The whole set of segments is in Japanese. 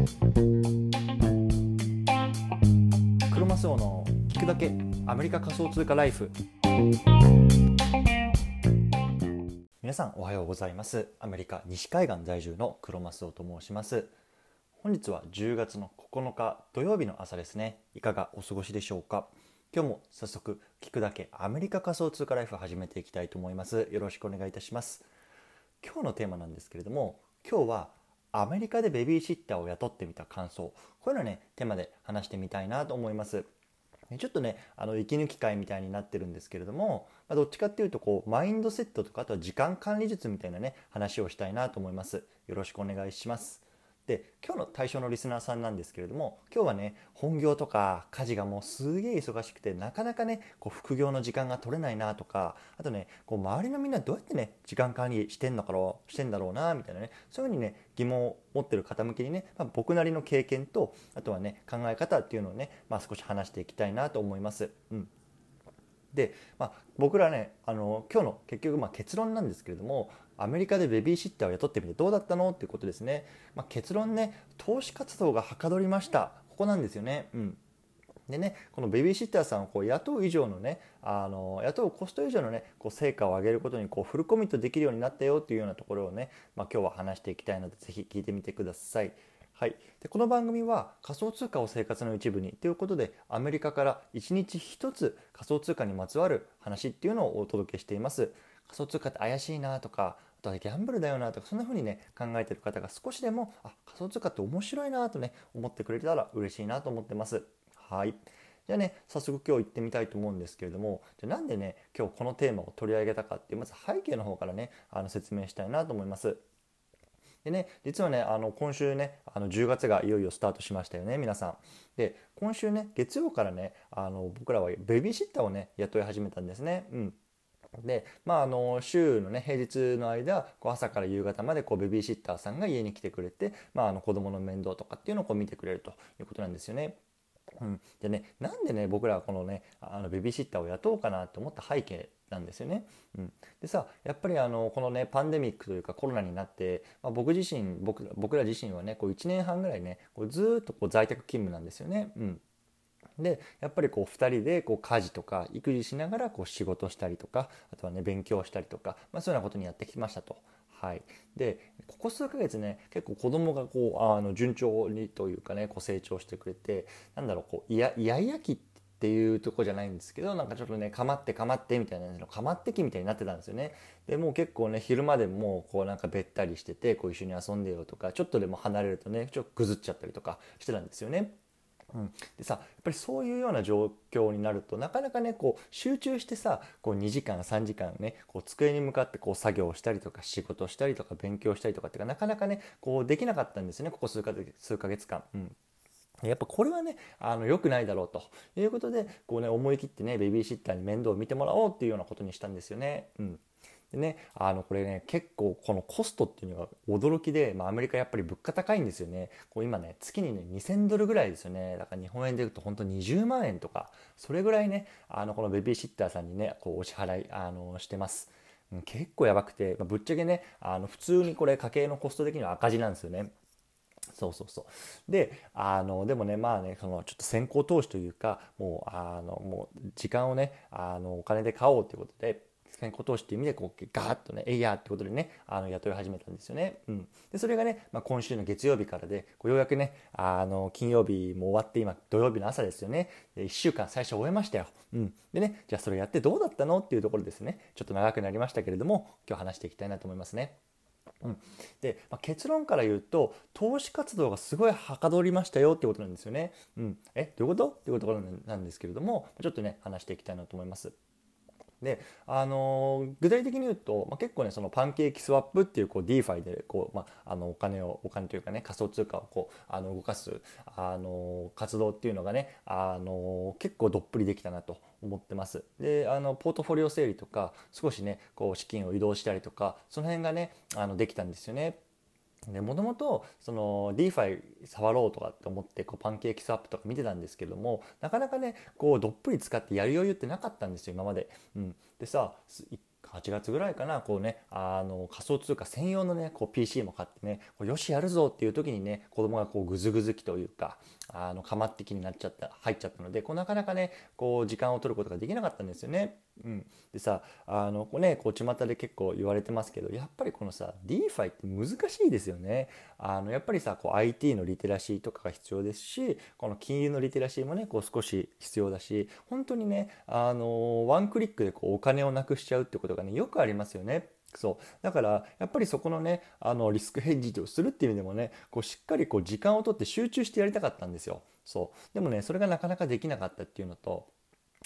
クロマスオの聞くだけアメリカ仮想通貨ライフ。皆さんおはようございます。アメリカ西海岸在住のクロマスオと申します。本日は10月の9日土曜日の朝ですね。いかがお過ごしでしょうか。今日も早速聞くだけアメリカ仮想通貨ライフ始めていきたいと思います。よろしくお願いいたします。今日のテーマなんですけれども今日はアメリカでベビーシッターを雇ってみた感想。こういうのねテーマで話してみたいなと思います。ちょっとねあの息抜き会みたいになってるんですけれども、まあ、どっちかっていうとこうマインドセットとかあとは時間管理術みたいなね話をしたいなと思います。よろしくお願いします。で今日の対象のリスナーさんなんですけれども今日はね本業とか家事がもうすげえ忙しくてなかなかねこう副業の時間が取れないなとかあとねこう周りのみんなどうやってね時間管理してんのかろしてんだろうなみたいなねそういうふうにね疑問を持ってる方向けにね、まあ、僕なりの経験とあとはね考え方っていうのをね、まあ、少し話していきたいなと思います。うんで、まあ、僕らねあの今日の結局まあ結論なんですけれどもアメリカでベビーシッターを雇ってみてどうだったのっていうことですね、まあ、結論ね投資活動がはかどりました。ここなんですよね。うん。でねこのベビーシッターさんをこう雇う以上のねあの雇うコスト以上のねこう成果を上げることにこうフルコミットできるようになったよっていうようなところをね、まあ、今日は話していきたいので是非聞いてみてください。はい、でこの番組は仮想通貨を生活の一部にということでアメリカから1日1つ仮想通貨にまつわる話っていうのをお届けしています。仮想通貨って怪しいなとかあとはギャンブルだよなとかそんな風にね考えてる方が少しでもあ仮想通貨って面白いなとね思ってくれたら嬉しいなと思ってます。はいじゃあね早速今日行ってみたいと思うんですけれどもじゃなんでね今日このテーマを取り上げたかっていうまず背景の方からねあの説明したいなと思います。でね、実はね、あの今週ね、あの10月がいよいよスタートしましたよね、皆さん。で、今週ね、月曜からね、あの僕らはベビーシッターをね、雇い始めたんですね。うん。で、まあ、あの週のね平日の間こう朝から夕方までこうベビーシッターさんが家に来てくれて、まあ、あの子供の面倒とかっていうのをこう見てくれるということなんですよね。うん、でねなんでね僕らはこのねあのベビーシッターを雇おうかなと思った背景なんですよね。うん、でさやっぱりあのこのねパンデミックというかコロナになって、まあ、僕自身僕僕ら自身はねこう1年半ぐらいねこうずっとこう在宅勤務なんですよね。うんでやっぱりこう2人でこう家事とか育児しながらこう仕事したりとかあとはね勉強したりとか、まあ、そういうようなことにやってきましたと。はい、でここ数ヶ月ね結構子供がこうあの順調にというかねこう成長してくれてなんだろうこうイヤイヤイヤ期っていうとこじゃないんですけどなんかちょっとねかまってかまってみたいなのかまってきみたいになってたんですよねでもう結構ね昼間でもうこうなんかべったりしててこう一緒に遊んでよとかちょっとでも離れるとねちょっとぐずっちゃったりとかしてたんですよね。うん、でさやっぱりそういうような状況になるとなかなかねこう集中してさこう2時間3時間ねこう机に向かってこう作業をしたりとか仕事したりとか勉強したりとかっていうかなかなかねこうできなかったんですねここ数か数ヶ月間。うんやっぱこれはね、あの、良くないだろうということで、こうね、思い切ってね、ベビーシッターに面倒を見てもらおうっていうようなことにしたんですよね。うん。でね、あのこれね結構このコストっていうのが驚きで、まあ、アメリカやっぱり物価高いんですよねこう今ね月にね2000ドルぐらいですよねだから日本円でいうと本当20万円とかそれぐらいねあのこのベビーシッターさんにねこうお支払いあのしてます。結構やばくて、まあ、ぶっちゃけねあの普通にこれ家計のコスト的には赤字なんですよね。そうそうそう。で、あの、でもね、まあね、そのちょっと先行投資というか、もう、あの、もう時間をね、あの、お金で買おうということで、先行投資っていう意味で、こう、ガーッとね、えいやってことでね、あの、雇い始めたんですよね。うん。で、それがね、まあ、今週の月曜日からで、こうようやくね、あの、金曜日も終わって、今、土曜日の朝ですよね。1週間最初終えましたよ。うん。でね、じゃあそれやってどうだったのっていうところですね。ちょっと長くなりましたけれども、今日話していきたいなと思いますね。うん、で、まあ、結論から言うと投資活動がすごいはかどりましたよってことなんですよね。うん、えどういうこと？っていうところなんですけれどもちょっとね話していきたいなと思います。であのー、具体的に言うと、まあ、結構ねそのパンケーキスワップっていうこう DeFi でこう、まあ、あのお金をお金というかね仮想通貨をこうあの動かす、あのー、活動っていうのがね、あのー、結構どっぷりできたなと思ってます。であのポートフォリオ整理とか少しねこう資金を移動したりとかその辺がねあのできたんですよね。もともとその DeFi 触ろうとかって思ってこうパンケーキスワップとか見てたんですけどもなかなかねこうどっぷり使ってやる余裕ってなかったんですよ今まで。うん、でさ8月ぐらいかなこうねあの仮想通貨専用のねこう PC も買ってねこうよしやるぞっていう時にね子供がこうぐずぐずきというかあのかまってきになっちゃった入っちゃったのでこうなかなかねこう時間を取ることができなかったんですよね。うん、でさあのこねこう巷で結構言われてますけどやっぱりこのさ DeFi って難しいですよね。あのやっぱりさこう IT のリテラシーとかが必要ですしこの金融のリテラシーもねこう少し必要だし本当にねあのワンクリックでこうお金をなくしちゃうってことがねよくありますよね。そうだからやっぱりそこのねあのリスクヘッジをするっていう意味でもねこうしっかりこう時間をとって集中してやりたかったんですよそうでもねそれがなかなかできなかったっていうのと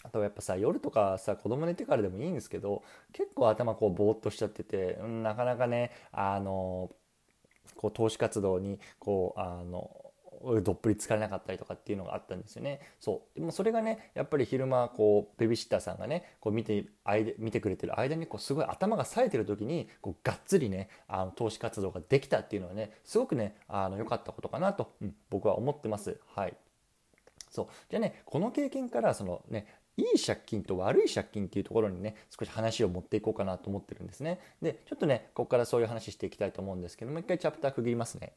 あとやっぱさ夜とかさ子供寝てからでもいいんですけど結構頭こうぼーっとしちゃってて、うん、なかなかねあのこう投資活動にこうあのどっぷり疲れなかったりとかっていうのがあったんですよね。そうでもそれがねやっぱり昼間こうベビーシッターさんがねこう見て見てくれてる間にこうすごい頭が冴えてる時にこうがっつりねあの投資活動ができたっていうのはねすごくねあの良かったことかなと、うん、僕は思ってます。はいそうじゃあねこの経験からそのねいい借金と悪い借金っていうところにね少し話を持っていこうかなと思ってるんですねでちょっとねここからそういう話していきたいと思うんですけどもう一回チャプター区切りますね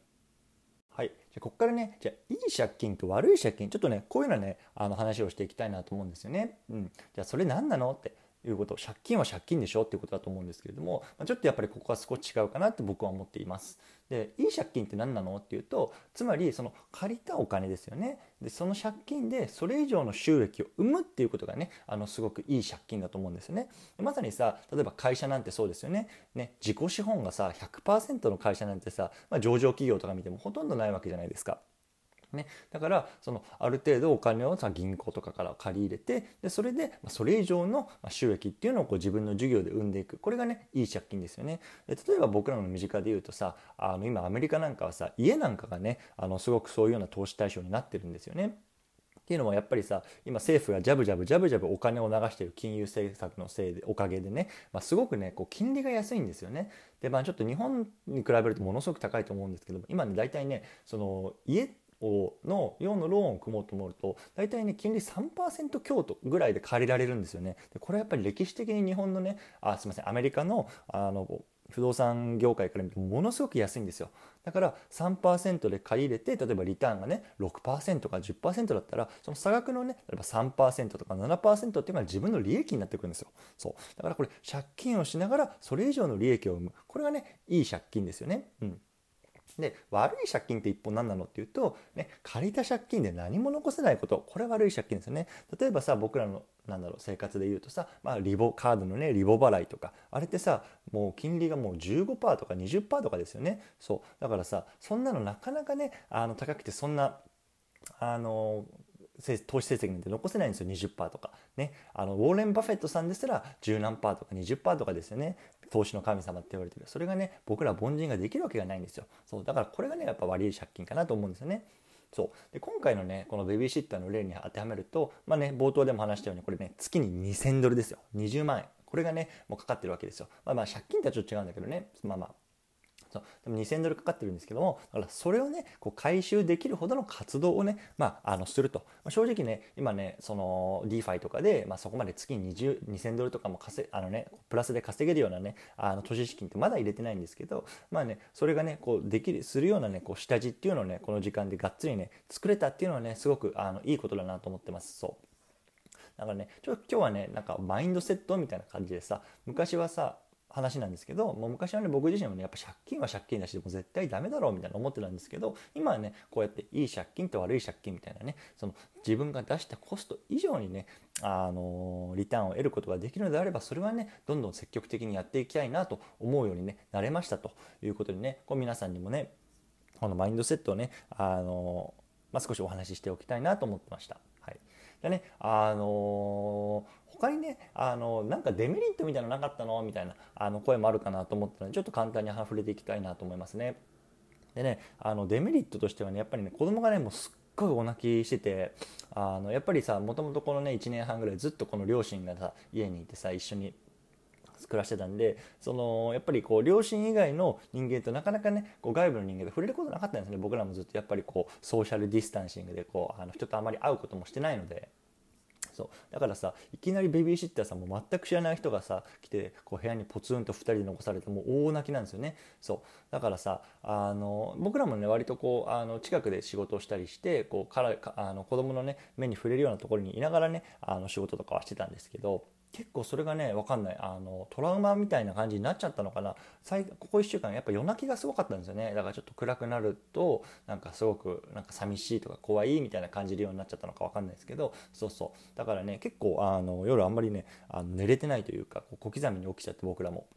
はい。じゃここからね、じゃいい借金と悪い借金、ちょっとね、こういうのね、あの話をしていきたいなと思うんですよね。うん。じゃあ、それ何なのって。いうこと借金は借金でしょっていうことだと思うんですけれども、ちょっとやっぱりここは少し違うかなって僕は思っています。でいい借金って何なのっていうとつまりその借りたお金ですよねでその借金でそれ以上の収益を生むっていうことがねあのすごくいい借金だと思うんですよねまさにさ例えば会社なんてそうですよねね自己資本がさ100%の会社なんてさ、まあ、上場企業とか見てもほとんどないわけじゃないですか。ね、だからそのある程度お金をさ銀行とかから借り入れてでそれでそれ以上の収益っていうのをこう自分の授業で生んでいくこれがねいい借金ですよねで例えば僕らの身近で言うとさあの今アメリカなんかはさ家なんかがねあのすごくそういうような投資対象になってるんですよね。っていうのもやっぱりさ今政府がジャブジャブジャブジャブお金を流してる金融政策のせいでおかげでね、まあ、すごくねこう金利が安いんですよね。でまあちょっと日本に比べるとものすごく高いと思うんですけど今ね大体ねその家をの用のローンを組もうと思うと大体ね金利3%強とぐらいで借りられるんですよね。でこれはやっぱり歴史的に日本のねあすいませんアメリカのあの不動産業界から見てものすごく安いんですよ。だから3%で買い入れて例えばリターンがね6%か10%だったらその差額のね例えば3%とか7%っていうのは自分の利益になってくるんですよ。そう。だからこれ借金をしながらそれ以上の利益を生む。これがねいい借金ですよね。うん。で悪い借金って一方何なのっていうと、ね、借りた借金で何も残せないこと。これ悪い借金ですよね。例えばさ僕らのなんだろう生活で言うとさ、まあ、リボカードのねリボ払いとか。あれってさもう金利がもう15%とか20%とかですよね。そう。だからさそんなのなかなかねあの高くてそんなあの投資成績なんて残せないんですよ。20%とか。ね。あのウォーレン・バフェットさんですら10何とか20%とかですよね。投資の神様って言われてる。それがね僕ら凡人ができるわけがないんですよ。そうだからこれがねやっぱ悪い借金かなと思うんですよね。そう。で今回のねこのベビーシッターの例に当てはめるとまあね冒頭でも話したようにこれね月に2000ドルですよ。20万円。これがねもうかかってるわけですよ。まあまあ借金とはちょっと違うんだけどね。まあまあそう。でも2000ドルかかってるんですけどもだからそれをねこう回収できるほどの活動をね、まあ、あのすると、まあ、正直ね今ねその DeFi とかで、まあ、そこまで月に2000ドルとかも稼あの、ね、プラスで稼げるようなねあの投資資金ってまだ入れてないんですけどまあねそれがねこうできるするようなねこう下地っていうのをねこの時間でがっつりね作れたっていうのはねすごくあのいいことだなと思ってます。そう。だからねちょ今日はねなんかマインドセットみたいな感じでさ昔はさ話なんですけどもう昔はね僕自身もねやっぱ借金は借金だしでも絶対ダメだろうみたいな思ってたんですけど今はねこうやっていい借金と悪い借金みたいなねその自分が出したコスト以上にねあのリターンを得ることができるのであればそれはねどんどん積極的にやっていきたいなと思うようにねなれましたということでねこう皆さんにもねこのマインドセットをねあのまあ、少しお話ししておきたいなと思ってました。はい、でねあのー他にねあのなんかデメリットみたいなのなかったの？みたいなあの声もあるかなと思ったのでちょっと簡単に触れていきたいなと思いますね。でねあのデメリットとしてはねやっぱりね子供がねもうすっごいお泣きしててあのやっぱりさもともとこのね1年半ぐらいずっとこの両親がさ家にいてさ一緒に暮らしてたんでそのやっぱりこう両親以外の人間となかなかねこう外部の人間と触れることなかったんですね。僕らもずっとやっぱりこうソーシャルディスタンシングでこうあの人とあまり会うこともしてないので。そう。だからさいきなりベビーシッターさんも全く知らない人がさ来てこう部屋にポツンと2人で残されてもう大泣きなんですよね。そう。だからさあの僕らもね割とこうあの近くで仕事をしたりしてこうからあの子供のね目に触れるようなところにいながらねあの仕事とかはしてたんですけど結構それがね分かんない。あのトラウマみたいな感じになっちゃったのかな。最ここ1週間やっぱ夜泣きがすごかったんですよね。だからちょっと暗くなるとなんかすごくなんか寂しいとか怖いみたいな感じるようになっちゃったのか分かんないですけど。そうそう。だからね結構あの夜あんまりねあの寝れてないというか小刻みに起きちゃって僕らも。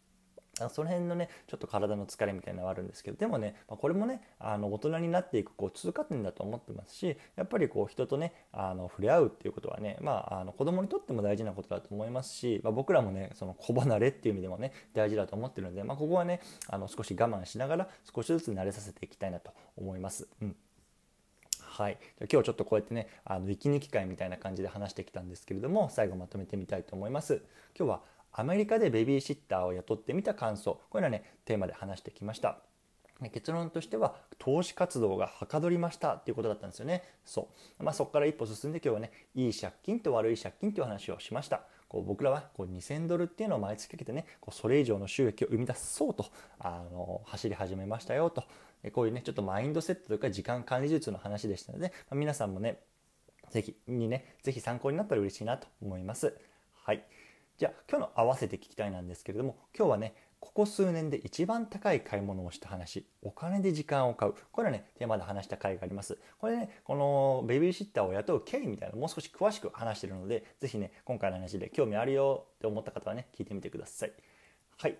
その辺のねちょっと体の疲れみたいなのはあるんですけどでもね、ま、これもねあの大人になっていくこう通過点だと思ってますしやっぱりこう人とねあの触れ合うっていうことはね、まあ、あの子供にとっても大事なことだと思いますし、まあ、僕らもねその子離れっていう意味でもね大事だと思ってるので、まあ、ここはねあの少し我慢しながら少しずつ慣れさせていきたいなと思います。うんはい、今日ちょっとこうやってねあの息抜き会みたいな感じで話してきたんですけれども最後まとめてみたいと思います。今日はアメリカでベビーシッターを雇ってみた感想。これはねテーマで話してきました。結論としては投資活動がはかどりましたっていうことだったんですよね。そう、まあ、そこから一歩進んで今日はねいい借金と悪い借金という話をしました。こう僕らはこう2000ドルっていうのを毎月かけてねこうそれ以上の収益を生み出そうとあの走り始めましたよと。こういうねちょっとマインドセットというか時間管理術の話でしたので、まあ、皆さんもねぜひにねぜひ参考になったら嬉しいなと思います。はい。じゃあ今日の合わせて聞きたいなんですけれども今日はねここ数年で一番高い買い物をした話お金で時間を買う。これはねテーマで話した回があります。これねこのベビーシッターを雇う経緯みたいなのもう少し詳しく話してるので是非ね今回の話で興味あるよって思った方はね聞いてみてください。はい。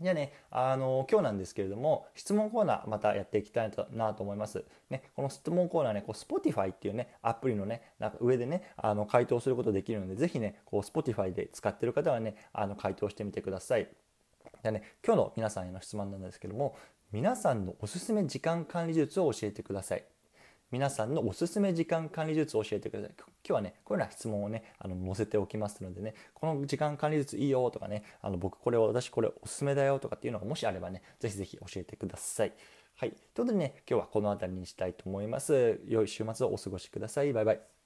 じゃあね、あの今日なんですけれども、質問コーナーまたやっていきたいなと思います。ね、この質問コーナーね、こう Spotify っていうね、アプリのね、なんか上でね、あの回答することできるので、ぜひね、こう Spotify で使ってる方はね、あの回答してみてください。じゃあね、今日の皆さんへの質問なんですけども、皆さんのおすすめ時間管理術を教えてください。皆さんのおすすめ時間管理術を教えてください。今日はね、こういうような質問をね、あの載せておきますのでね、この時間管理術いいよとかね、あの僕これを、私これおすすめだよとかっていうのがもしあればね、ぜひぜひ教えてください。はい。ということでね、今日はこの辺りにしたいと思います。良い週末をお過ごしください。バイバイ。